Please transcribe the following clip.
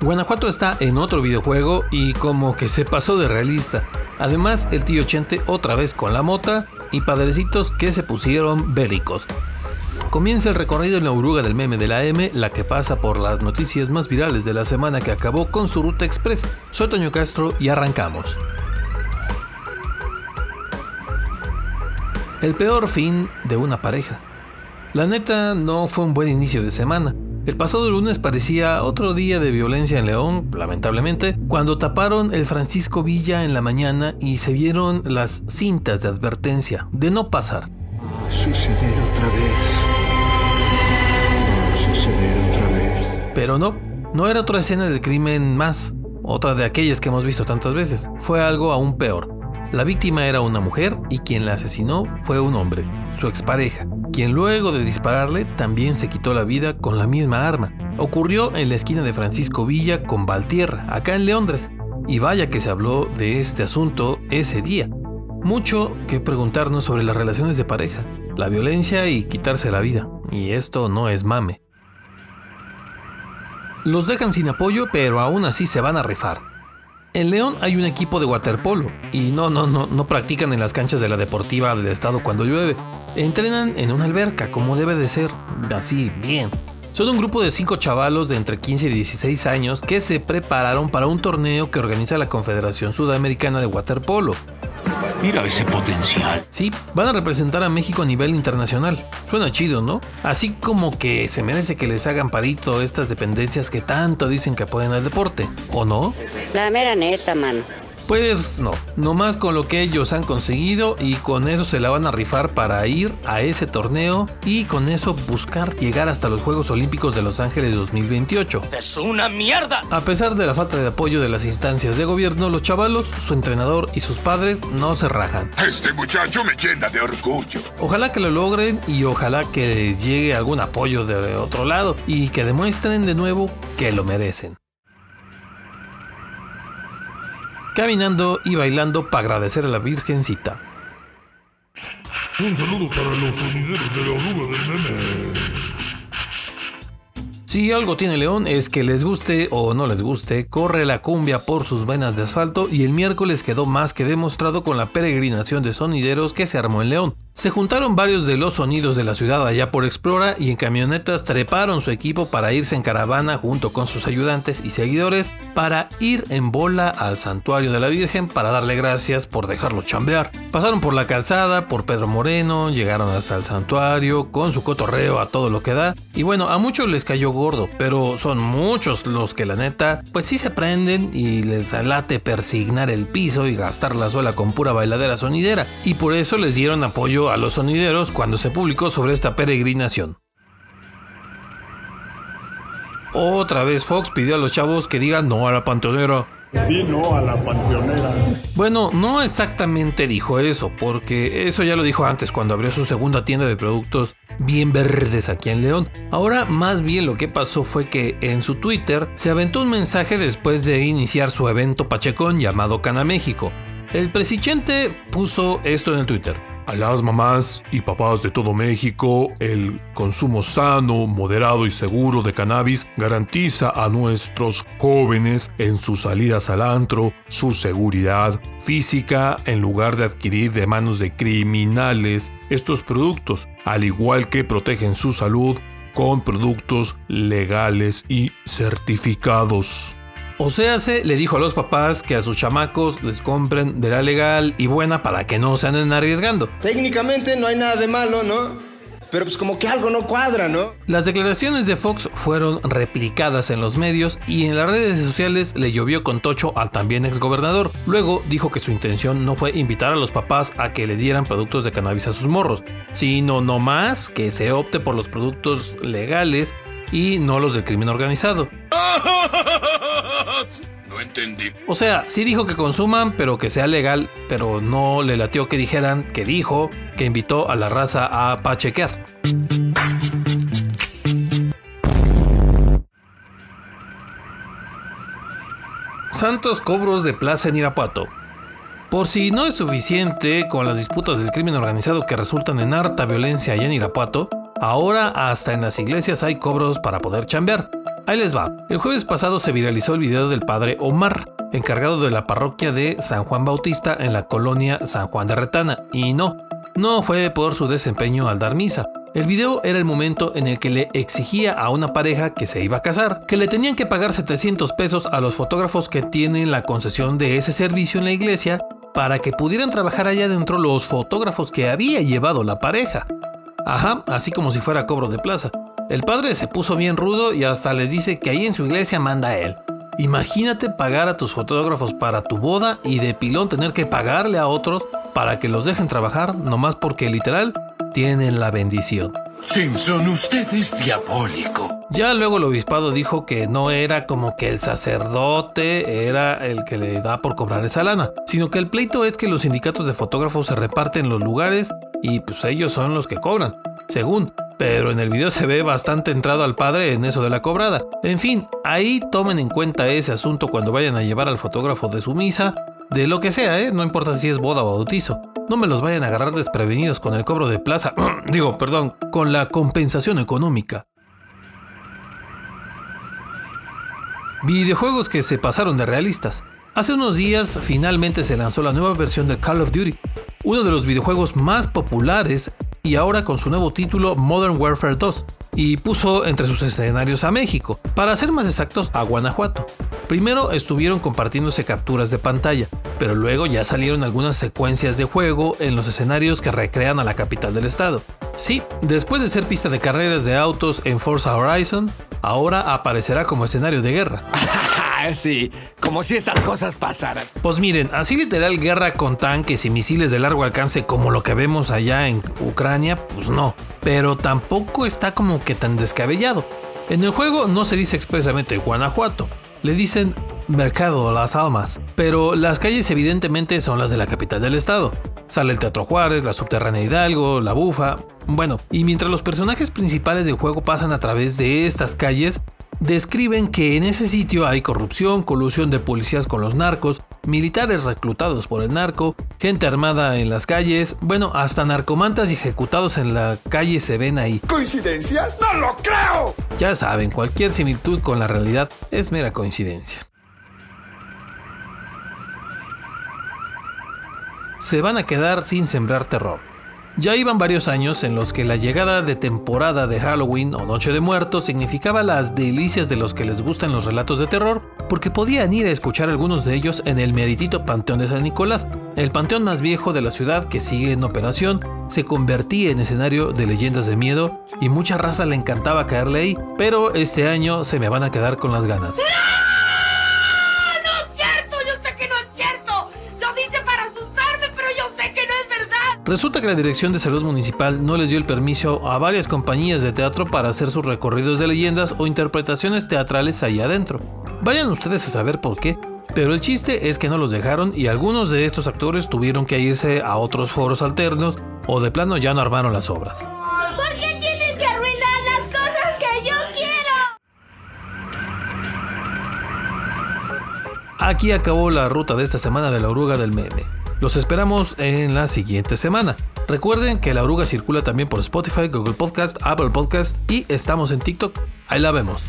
Guanajuato está en otro videojuego y como que se pasó de realista. Además, el tío Chente otra vez con la mota y padrecitos que se pusieron bélicos. Comienza el recorrido en la oruga del meme de la M, la que pasa por las noticias más virales de la semana que acabó con su ruta express. Soy Toño Castro y arrancamos. El peor fin de una pareja. La neta no fue un buen inicio de semana. El pasado lunes parecía otro día de violencia en León, lamentablemente, cuando taparon el Francisco Villa en la mañana y se vieron las cintas de advertencia de no pasar. Suceder otra vez. Suceder otra vez. Pero no, no era otra escena del crimen más, otra de aquellas que hemos visto tantas veces. Fue algo aún peor. La víctima era una mujer y quien la asesinó fue un hombre, su expareja quien luego de dispararle también se quitó la vida con la misma arma. Ocurrió en la esquina de Francisco Villa con Valtierra, acá en Leondres. Y vaya que se habló de este asunto ese día. Mucho que preguntarnos sobre las relaciones de pareja, la violencia y quitarse la vida. Y esto no es mame. Los dejan sin apoyo, pero aún así se van a rifar. En León hay un equipo de waterpolo y no, no, no, no practican en las canchas de la deportiva del estado cuando llueve. Entrenan en una alberca, como debe de ser, así, bien. Son un grupo de cinco chavalos de entre 15 y 16 años que se prepararon para un torneo que organiza la Confederación Sudamericana de Waterpolo. Mira ese potencial. Sí, van a representar a México a nivel internacional. Suena chido, ¿no? Así como que se merece que les hagan parito estas dependencias que tanto dicen que apoyan al deporte, ¿o no? La mera neta, mano. Pues no, nomás con lo que ellos han conseguido y con eso se la van a rifar para ir a ese torneo y con eso buscar llegar hasta los Juegos Olímpicos de Los Ángeles 2028. ¡Es una mierda! A pesar de la falta de apoyo de las instancias de gobierno, los chavalos, su entrenador y sus padres no se rajan. Este muchacho me llena de orgullo. Ojalá que lo logren y ojalá que llegue algún apoyo de otro lado y que demuestren de nuevo que lo merecen. Caminando y bailando para agradecer a la Virgencita. Un saludo para los sonideros de la oruga del meme. Si algo tiene León es que les guste o no les guste, corre la cumbia por sus venas de asfalto y el miércoles quedó más que demostrado con la peregrinación de sonideros que se armó en León. Se juntaron varios de los sonidos de la ciudad allá por Explora y en camionetas treparon su equipo para irse en caravana junto con sus ayudantes y seguidores para ir en bola al santuario de la Virgen para darle gracias por dejarlos chambear. Pasaron por la calzada, por Pedro Moreno, llegaron hasta el santuario con su cotorreo a todo lo que da y bueno, a muchos les cayó gordo, pero son muchos los que la neta pues sí se prenden y les late persignar el piso y gastar la suela con pura bailadera sonidera y por eso les dieron apoyo a los sonideros cuando se publicó sobre esta peregrinación. Otra vez Fox pidió a los chavos que digan no a la panteonera. Di no a la panteonera. Bueno, no exactamente dijo eso, porque eso ya lo dijo antes cuando abrió su segunda tienda de productos bien verdes aquí en León. Ahora más bien lo que pasó fue que en su Twitter se aventó un mensaje después de iniciar su evento Pachecón llamado Cana México. El presidente puso esto en el Twitter. A las mamás y papás de todo México, el consumo sano, moderado y seguro de cannabis garantiza a nuestros jóvenes en sus salidas al antro su seguridad física en lugar de adquirir de manos de criminales estos productos, al igual que protegen su salud con productos legales y certificados. O sea, se le dijo a los papás que a sus chamacos les compren de la legal y buena para que no se anden arriesgando. Técnicamente no hay nada de malo, ¿no? Pero pues como que algo no cuadra, ¿no? Las declaraciones de Fox fueron replicadas en los medios y en las redes sociales le llovió con tocho al también exgobernador. Luego dijo que su intención no fue invitar a los papás a que le dieran productos de cannabis a sus morros, sino nomás que se opte por los productos legales y no los del crimen organizado. O sea, sí dijo que consuman, pero que sea legal, pero no le latió que dijeran que dijo que invitó a la raza a pachequear. Santos cobros de plaza en Irapuato. Por si no es suficiente con las disputas del crimen organizado que resultan en harta violencia allá en Irapuato, ahora hasta en las iglesias hay cobros para poder chambear. Ahí les va. El jueves pasado se viralizó el video del padre Omar, encargado de la parroquia de San Juan Bautista en la colonia San Juan de Retana. Y no, no fue por su desempeño al dar misa. El video era el momento en el que le exigía a una pareja que se iba a casar que le tenían que pagar 700 pesos a los fotógrafos que tienen la concesión de ese servicio en la iglesia para que pudieran trabajar allá dentro los fotógrafos que había llevado la pareja. Ajá, así como si fuera cobro de plaza. El padre se puso bien rudo y hasta les dice que ahí en su iglesia manda él. Imagínate pagar a tus fotógrafos para tu boda y de pilón tener que pagarle a otros para que los dejen trabajar, nomás porque literal tienen la bendición. Simpson, usted es diabólico. Ya luego el obispado dijo que no era como que el sacerdote era el que le da por cobrar esa lana, sino que el pleito es que los sindicatos de fotógrafos se reparten los lugares y pues ellos son los que cobran, según. Pero en el video se ve bastante entrado al padre en eso de la cobrada. En fin, ahí tomen en cuenta ese asunto cuando vayan a llevar al fotógrafo de su misa de lo que sea, ¿eh? No importa si es boda o bautizo. No me los vayan a agarrar desprevenidos con el cobro de plaza. Digo, perdón, con la compensación económica. Videojuegos que se pasaron de realistas. Hace unos días finalmente se lanzó la nueva versión de Call of Duty, uno de los videojuegos más populares y ahora con su nuevo título Modern Warfare 2, y puso entre sus escenarios a México, para ser más exactos a Guanajuato. Primero estuvieron compartiéndose capturas de pantalla, pero luego ya salieron algunas secuencias de juego en los escenarios que recrean a la capital del estado. Sí, después de ser pista de carreras de autos en Forza Horizon, ahora aparecerá como escenario de guerra. sí, como si estas cosas pasaran. Pues miren, así literal guerra con tanques y misiles de largo alcance como lo que vemos allá en Ucrania, pues no. Pero tampoco está como que tan descabellado. En el juego no se dice expresamente Guanajuato, le dicen Mercado las Almas, pero las calles evidentemente son las de la capital del estado. Sale el Teatro Juárez, la Subterránea Hidalgo, la Bufa, bueno, y mientras los personajes principales del juego pasan a través de estas calles, describen que en ese sitio hay corrupción, colusión de policías con los narcos, militares reclutados por el narco, gente armada en las calles, bueno, hasta narcomantas y ejecutados en la calle se ven ahí. ¿Coincidencia? ¡No lo creo! Ya saben, cualquier similitud con la realidad es mera coincidencia. Se van a quedar sin sembrar terror. Ya iban varios años en los que la llegada de temporada de Halloween o Noche de Muertos significaba las delicias de los que les gustan los relatos de terror, porque podían ir a escuchar algunos de ellos en el meritito Panteón de San Nicolás, el panteón más viejo de la ciudad que sigue en operación, se convertía en escenario de leyendas de miedo y mucha raza le encantaba caerle ahí, pero este año se me van a quedar con las ganas. Resulta que la Dirección de Salud Municipal no les dio el permiso a varias compañías de teatro para hacer sus recorridos de leyendas o interpretaciones teatrales allá adentro. Vayan ustedes a saber por qué, pero el chiste es que no los dejaron y algunos de estos actores tuvieron que irse a otros foros alternos o de plano ya no armaron las obras. ¿Por qué tienen que arruinar las cosas que yo quiero? Aquí acabó la ruta de esta semana de la oruga del meme. Los esperamos en la siguiente semana. Recuerden que la oruga circula también por Spotify, Google Podcast, Apple Podcast y estamos en TikTok. Ahí la vemos.